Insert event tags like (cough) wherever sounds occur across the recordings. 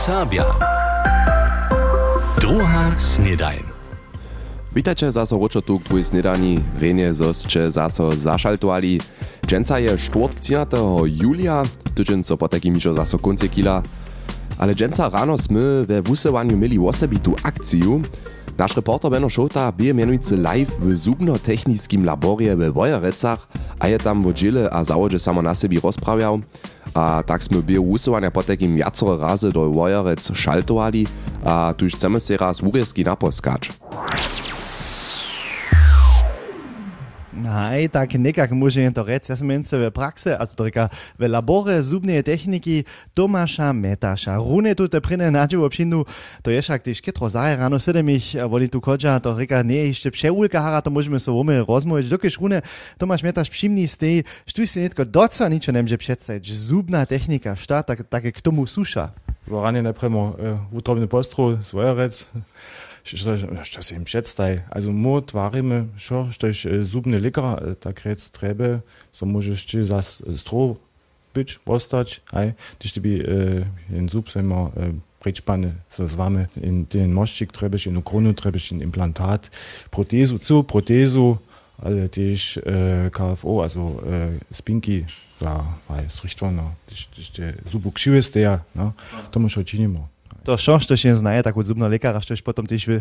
Serbia. Druga snedajn. Witajcie zaso ročotu k tvojej snedani. Renie zosće zaso zašaltovali. Dženca je štvrtk 13. julia, tydzień co po takim mišo zaso konce kila. Ale dženca rano sme we wusewanju mieli osebitu akciju. Nasz reporter Benno Šota bije mianujcy live w zubno-technickim laborie we Wojerecach, a je tam w dziele a załodzie samo na sobie rozprawiał. A tak sme bije wusewania po takim jacore razy do Wojerec szaltowali, a tuż chcemy się raz wurieski naposkać. Nej, tak nekak môžem to reći. Ja sam mence v prakse, a to reka v labore zubne tehniki Tomaša Metaša. Rune tu te prine nađu v obšinu, to je šak tiš ketro zaje rano sedemih, eh, voli tu kođa, to reka ne, ešte pšeulka hara, to možeme se vome rozmović. Dokiš Rune, Tomaš Metaš pšimni stej, štuj si netko doca ničo nemže představić. Zubna tehnika, šta tak, tak k tomu suša? Voranje najpremo uh, eh, utrovni postru, svojerec, što se im předstaj. Also mo tvarimy, šo, štož zubny likar, tak rec trebe, so możesz ci zas stro być, ostać, aj, když ty by uh, in zub sejma uh, prečpane so z vami in ten moščik trebaš in kronu trebaš in implantat, protezu, cu protezu, ale tiež uh, KFO, also uh, spinky za, aj, zrichtovaná, když, když te zubu kšive steja, no, to môžeš činimo. To šo, što się znaje, tak od zubno lekara, štož potom tiež v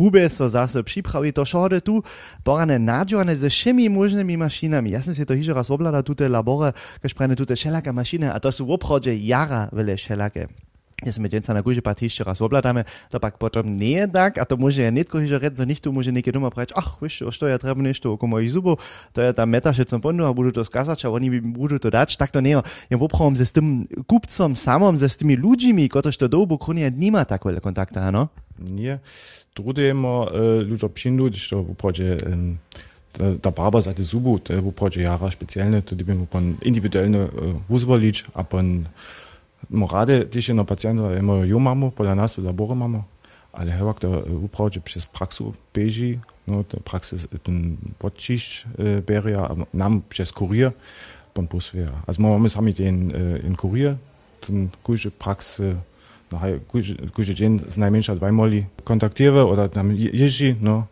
hube so zase připraví, to šode tu porane nadžovane ze všemi možnými mašinami. Ja som si to hižo raz oblada tute labore, keď prene tute mašiny, a to sú v jara veľa šelaké. Ja sme dženca na gúže patište raz obladáme, to pak potom nie je tak, a to môže ja netko hižo reť, za nichtu môže niekde doma prať, ach, vieš, čo ja treba nešto oko mojich zubov, to je tam metaše som pondu a budú to skazať, a oni mi budú to dať, tak to nie je. Ja poprvom se s tým kupcom samom, se s tými ľuďmi, ktorí to dobu kronia, nima tak veľa kontakta, áno? Nie. Drudemo uh, ľudia přindu, když to v obchode um, ta barba za te zubu, to je v obchode jara špeciálne, to by pon morade ti še na pacijenta imajo mamo, pa nas v laboru imamo. Ali hevak, da eh, upravo, če čez praksu beži, no, da prakse podčiš eh, eh berja, nam čez kurir, pa posveja. Also imamo sami den eh, in kurir, ten kuže prakse, eh, no, kuže den z najmanjša dvajmoli kontaktira, oder tam ježi, no,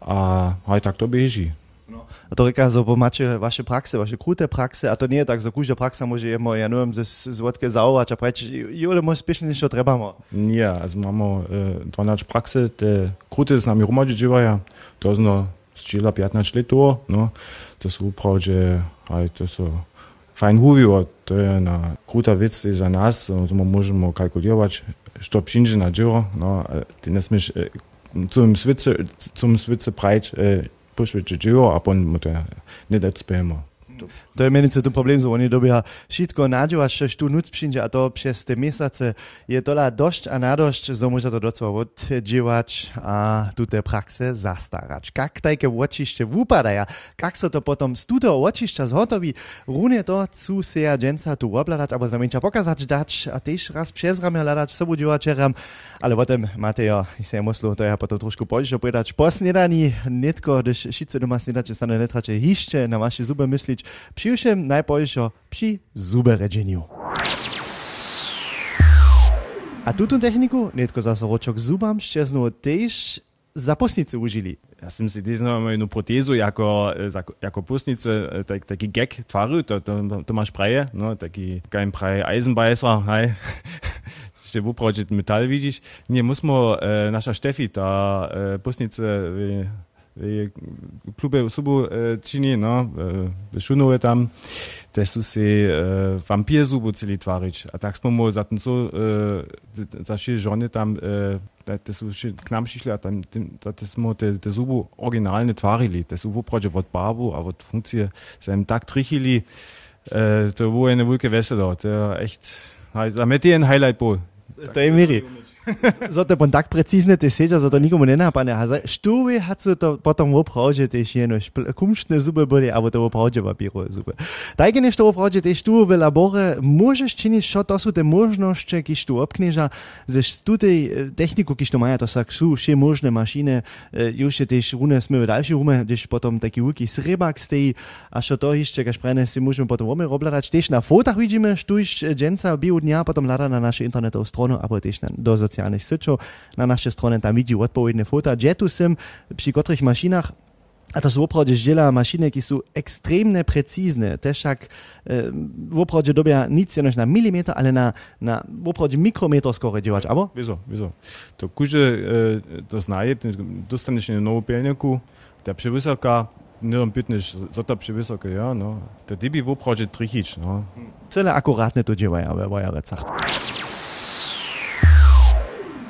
a haj tak to beži. No. A to reka, so, bo macie wasze prakse, waše krute prakse, a to nie je tak, że kuža praksa może jemo, ja nie wiem, ze złotkę zaować, a preč, jule mo spiesznie niż to trebamo. Nie, also mamy e, 12 prakse, te krute z nami rumadzi dziewają, to zno z Chile 15 lat no, to są prawdzie, ale to są fajn mówiło, to jest na kruta wiec i za nas, no, to możemy kalkulować, co przyjdzie na dzieło, no, ty nie smiesz, e, zum Switze, zum Switze breit, e, pusvidžio dzīvo ap un ne dēļ spējamo. To je menice ten problem, že oni dobia všetko naďovať, že tu nuc přinže a to přes te mesiace je tola dosť a nadošť, že môže to docela odžívať a tu te praxe zastarať. Kak tajke očište vupadaja, kak sa to potom z tuto očišťa zhotoví, runie to chcú si ja dženca tu obladať, alebo zamenča pokazať dať a tiež raz přes rame hľadať sobu divačeram, ale potom máte jo, si muslo to ja potom trošku požišo povedať, po snedaní, netko, když šice doma snedače sa ne netrače hište na vaše zube mysliť, Przyjusiem najpojšo przy zuberedzeniu. A tutun techniku, netko zase ročok zubam, šťastnú tež za posnice užili. Ja som si dnes mal jednu protézu jako, jako posnice, tak, taký gag tvaru, to, to, to máš praje, no, taký kein praje Eisenbeißer, hej. (laughs) V upročit metal vidíš. Nie, musimo, e, naša Štefi, ta e, e, klube subu e, čini, no, e, šunove tam, te su se e, vampir zubu celi tvarič. A tak smo mu za ten so, e, za še žone tam, e, te su še k nam šišli, a tam, te smo te, te zubu originalne tvarili, te su voprođe od barbu, a od funkcije se im tak e, to je bilo ene velike veselo, to je echt, da met je en highlight bo. To je. To bom tak precizne te seđa, za to nikomu ne napadne. A za štuvi hat se to potom opravdže te jeno kumštne zube boli, abo to opravdže papiro zube. Tajke nešto opravdže te štuvi v labore, možeš činiť, čo to sú te možnosti, kiž tu obkneža, ze tutej techniku, kiž tu maja, to sa sú vše možné mašine, już też rune sme v další rume, když potom taký veľký srebak stejí, a čo to ešte, kaž prene si môžeme potom rome robladať, tiež na fotach vidíme, štuž dženca bio dňa, potom lada na našu internetovú stranu, abo tiež na, do socjalnych syčów na naszej stronie, tam widzi odpowiednie fota. Gdzie tu są przy których maszynach a to są woprawdzie dziela maszyny, które są ekstremnie precyzne. Też jak e, woprawdzie dobia nic na milimetr, ale na, na woprawdzie mikrometr skoro działać, albo? Wieso, wieso. To kurze e, to znaje, dostaniesz na nową pielniku, ta przewysoka, nie tam pytniesz, co ta przewysoka, ja, no. To ty by woprawdzie trichić, no. Cele akuratne to działają, ale w wajarecach.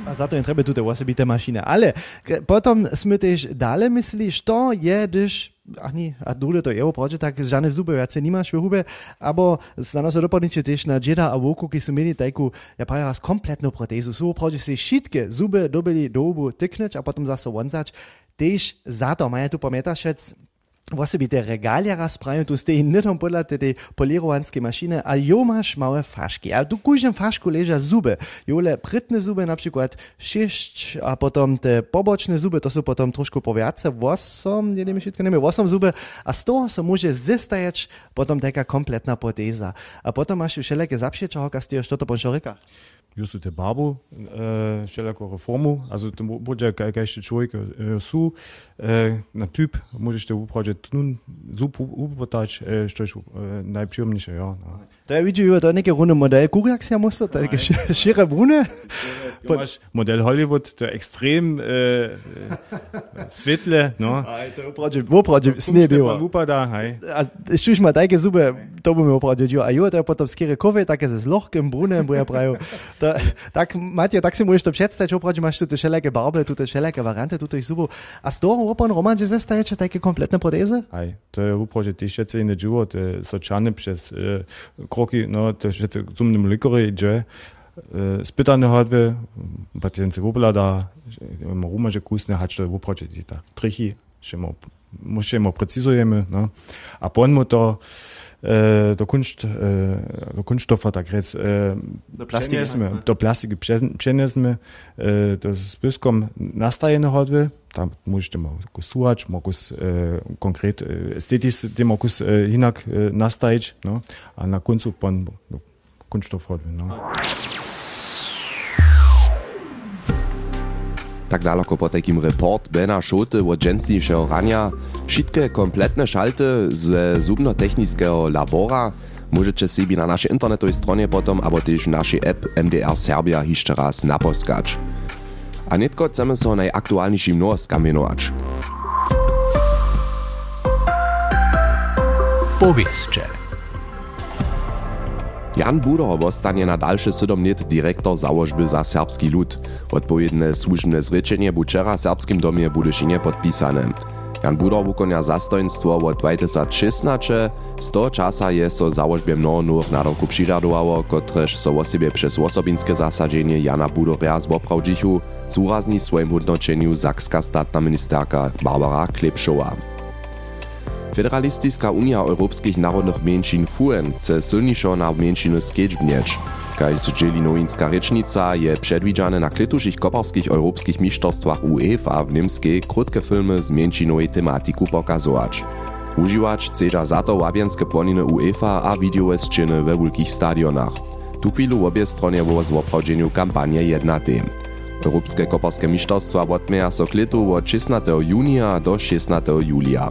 A za to nie treba tutaj osobite mašine. Ale potom sme też dalej mysleli, što je, když ach nie, a dole to je opravdu tak, žane zube viacej nemáš v hube, abo znano sa dopadniče tiež na džeda a voku, ki sú mieli takú, ja prawie raz kompletnú protézu. Sú opravdu si šitke zube dobili do hubu tyknąć, a potom zase vonzać. Tež za to majú tu pamätašec, Właśnie by te regalia rozprawią, tu stoi nie tam podle tej polirovanskiej maszyny, a jo masz małe faszki. A tu każdym faszku leża zuby. Jole prytne zuby na przykład sześć, a potom te poboczne zuby, to są potom troszkę powiace, wosom, nie wiem, wszystko nie wiem, wosom zuby, a z toho se może zestajać potom taka kompletna proteza. A potom masz już wszelakie zapsieczałka z tego, co to ponżoryka. Just te babu, äh, wszelaką reformu, also to będzie jakaś człowiek äh, su, äh, na typ, możesz to uprawiać nun, super uprawiać, äh, što je äh, najprzyjemniejsze, ja. No. Da widzę, to neke runde model Kuriaks ja musst, da schere Brune. Modell Hollywood, to ekstrem äh, (laughs) svetle, no. To uprawiać, uprawiać snie było. Lupa da, hej. A štuž ma takie zube, to by mi uprawiać, a jo, to potom skere kowe, takie ze lochkiem, brunem, bo ja (laughs) prawie. Tak, Matja, tak si môžeš to představiť, opravdu máš tu všelijaké barbe, tu všelijaké varianty, tu zubu. A z toho opan Roman, že zestaje také kompletné protézy? Aj, to je opravdu ty všetci iné dživo, to je sočane přes e, kroky, no, to je všetci zumným likory, že e, spytane hodve, pacjent si woblada, Roma, že kusne je opravdu ty tak trichy, že mo, musimy precizujemy, no. A pon mu to, äh, der Kunst, der Kunststoffer, tak rec, do plastiki, do plastiki přenesme, äh, to z byskom nastajene hodve, tam možete suhač, mogu äh, konkret estetis, te mogu äh, hinak äh, nastajić, no, a na koncu pon kunststoff hodve, no. Tak daleko po takim report Bena Schote od dżęsniejszego rania, wszystkie kompletne szalty ze zubno-technicznego labora możecie sobie na naszej internetowej stronie potom, albo też w naszej app MDR Serbia jeszcze raz naposkać. A netko chcemy so najaktualniejszym nowoskam mienować. Powieszcze. Jan Budor zostanie na dalsze 7 lat dyrektor założby za serbski lud. Odpowiednie służbne zrečenie bu w serbskim domie Budyšinie podpisane. Jan Budor wykonia zastojnictwo od 2016, z toho czasa je so założbie mnoho nowych nadawków přiradowało, kotrež so o siebie przez osobinskie zasadzenie Jana Budoria zoprawdzichu, zúrazní swoim hodnočeniu zakska ministerka Barbara Klepšová. Federalistická unia europských národných menšín FUN chce silniejšo na menšiny skedźbnieć. Kaž dzieli nowinska rečnica je przedwidziane na kletušich koparskich europskich mistrzostwach UEFA w Niemskiej krótkie filmy z menšinowej tematiku pokazować. Używać chcedza za to łabienskie płoniny UEFA a wideowe sceny we wielkich stadionach. Tu chwilu obie stronie było z oprawdzeniu kampanie jedna tym. Europskie koparskie mistrzostwa odmieja so kletu od 16. junia do 16. julia.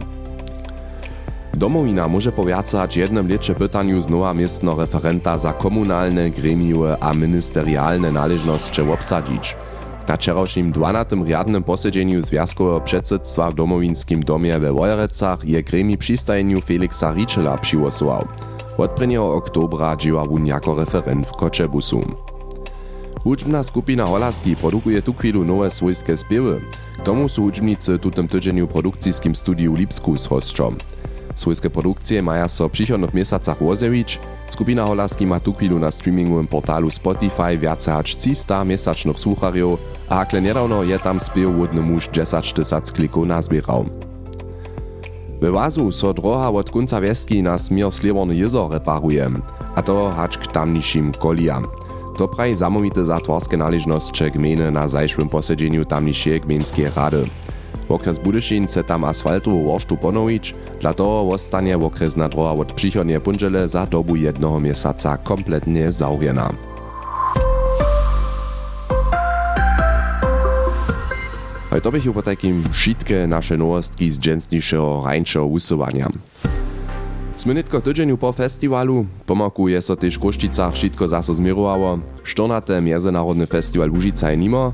Domowina może powiacać jednym lecze pytaniu znowa miestno referenta za komunalne, gremijowe a ministerialne należności obsadzić. Na wczorajszym 12. riadnym posiedzeniu Związkowego Przedsedztwa w Domowinskim domie we Wojerecach je gremi przystajeniu Feliksa Riczela przygłosował. Od 1. oktobra dzieła wun jako referent w Koczebusu. Hudźbna skupina Holaski produkuje tu chwilu nowe swojskie spiewy. K tomu są hudźbnicy tutym tydzieniu produkcijskim studiu Lipskus hostrzom. Swojskie produkcje maja so w przychodnych miesacach wozewić, Skupina Holaski ma tu chwilu na streamingovém portálu Spotify viace hač 300 mesačných słucharjów, a hakle nedawno je tam spiew wodny muž 10 tysac klikov nazbieral. We Wazu so droha od kunca wieski na smier Slieborny jezor reparuje, a to hač k tamnišim kolijam. To praje zamówite zatworskie należności gminy na zajszłym posiedzeniu tamniejszej gminskiej rady. Okres Budyšin chce tam asfaltovú worštu ponović, dla toho ostanie okresna droha od przychodnie punžele za dobu jednoho mjesaca kompletnie zaurjena. Hoj to bych po takim šitke naše nowostki z dżęsniejszego rańszego usuwania. Smynitko tydzieniu po festiwalu pomaku je so też w Kruščicach šitko zaso zmirowało. Štornate Międzynarodny Festiwal Łužica je nimo.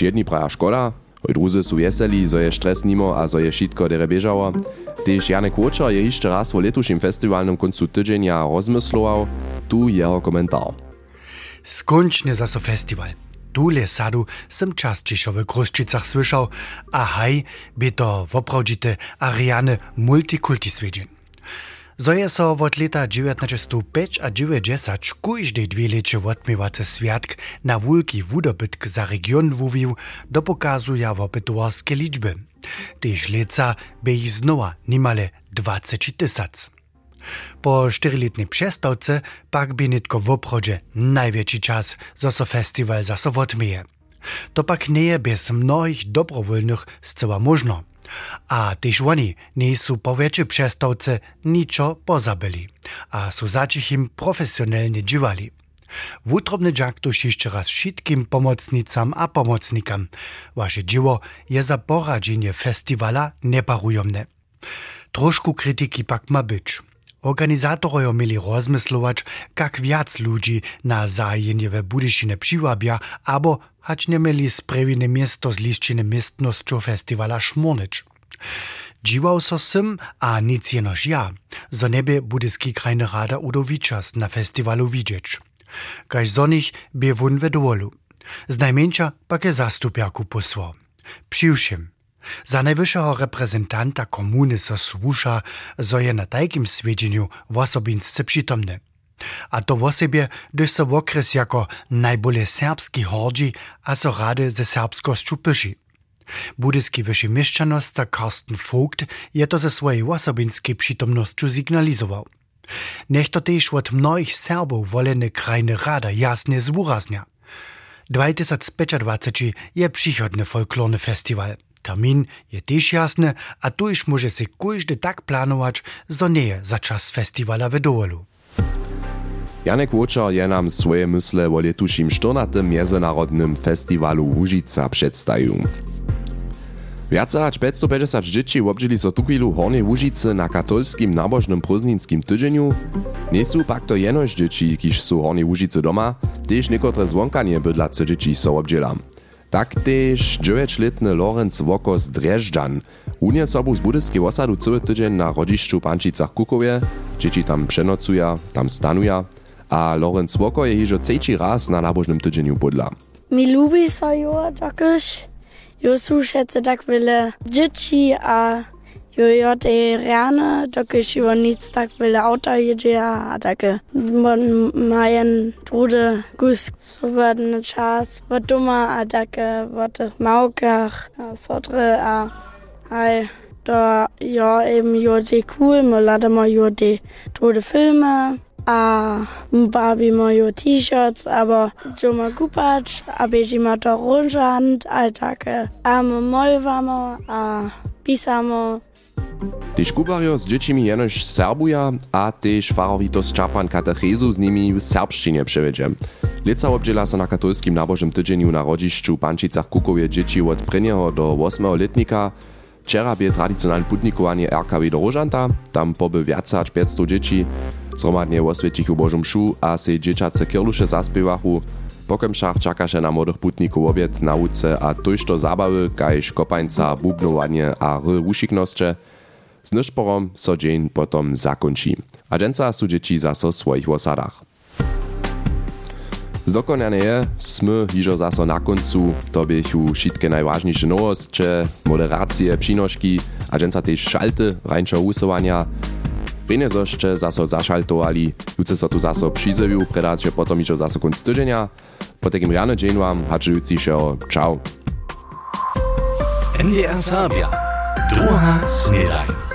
Jedni praja szkoda, druzy su jeseli, zo je stres nimo a zo je šitko dere biežało. Tež Janek Łočer je jeszcze raz w letušim festiwalnym koncu tydzienia rozmyslował. Tu jeho komentar. Skończny zaso festiwal. Tule sadu sem časčišo v Kruščicach słyšał, a haj by to woprawdzite ariane multikulti svedžen. Je so od leta 1905 a 1990 kujždej dwie leče odmiewace swiatk na wulki wudobytk za region wuwił do pokazu ja wopytowarskie liczby. Tež leca by ich znowa nimale 20 tysac. Po štyriletnej przestawce pak by nitko w obchodzie największy czas, zo so festiwal zaso odmieje. To pak nie je bez mnohých dobrowolnych zcela možno. A tež oni nie sú po väčšej przestawce niczo pozabili, a sú začich profesjonalnie dživali. Wutrobny dżak tuż jeszcze raz wszystkim pomocnicam a pomocnikam. Wasze dzieło je za poradzenie festiwala neparujomne. Troszku krytyki pak ma być. Organizatorojo mieli rozmyslować, jak wiac ludzi na zajenie we Budyšine přiwabia, abo hać nie mieli sprawine miasto z liszczyny miestnością festiwala szmornyć. Dziwał so sym, a nic jenoż ja, za niebie budyski krajny rada Udowiczas na festiwalu widzieć. Kaž zo nich by wun vedolu. Z najmniejsza pak je zastupiaku posłał. Přiwšim. Za najwyższego reprezentanta komuny so słusza, zo je na takim swiedzeniu w osobinsce przytomny. A to w osobie, gdyż so w okres jako najbolej serbski hordzi, a so rady ze serbskościu pyszy. Budyski wyższy mieszczanostka Karsten Vogt je to ze swojej osobinskiej przytomnością signalizował. Nech to też od mnohých Serbów wolene krajne rada jasne zwuraznia. 2025 je przychodny folklorny festiwal. Termin je też jasny, a tu już może się każdy tak planować, zo nie za czas festiwala w. Janek Łočer je nam swoje mysle o letušim 14. Międzynarodnym Festiwalu Łužica przedstawił. Viace hač 550 dzieci obdźili so tu chwilu Hornej Łužice na katolskim nabożnym prózdninskim tydzieniu. Nie sú pak to jenož dzieci, kiž sú Hornej Łužice doma, tež niekotre zwonkanie bydlace dzieci so obdźila. Tak tež 9-letny Lorenz Woko z Drežďan unie sobu z budyskiej osadu na rodziszczu Pančicach Kukowie, dzieci tam przenocuja, tam stanuja, a Lorenz Woko je hižo trzeci raz na nabożnym tydzieniu bydla. Mi lubi so jo takož. Jo sú všetci tak veľa dzieci a jo jo te ráno, takož jo nic tak veľa auta jedia a také man mają trude gus svobodny čas v doma a také v tých maukách a sotre a aj to jo eben jo te cool, mo ladamo jo te trude filmy a bawi moje T-Shirts, aber Joma kupać, a bierzemy to różant, a takie amo mojwamo, a pisamo. Tež kubarjo z dziećmi jenož serbuja, a tež farowitost Čapan katechezu z nimi w serbszczynie przewiedzie. Leca obdziela so na katolskim nabożnym tydzieniu na rodziszczu Pančicach Kukowie dzieci od 1 do 8 letnika. Včera bie tradicionálne putnikovanie RKV do Rožanta, tam pobe viacač 500 detí, zromadne vo svedčích u Božom šu a si dečace kieluše zaspievachu. Pokemšach čakaše na modrých putníkov obiec na uce a tojšto zábavy, kajž kopaňca, bubnovanie a rušiknosče. S nešporom so deň potom zakončí. A dženca sú deti zase v svojich osadách. Zdokonane je, smy hižo zaso na koncu, to biechu všetké najvážnejšie novostče, moderácie, přinožky a tež šalty, rajnčo usowania, Rejnie zoście zaso zašaltovali, juce so tu zaso přizewiu, predače potom ižo zaso konc tydzenia. Po takim rano dzień wam, hačujuci Ciao. NDR Sabia. Druga snedajn.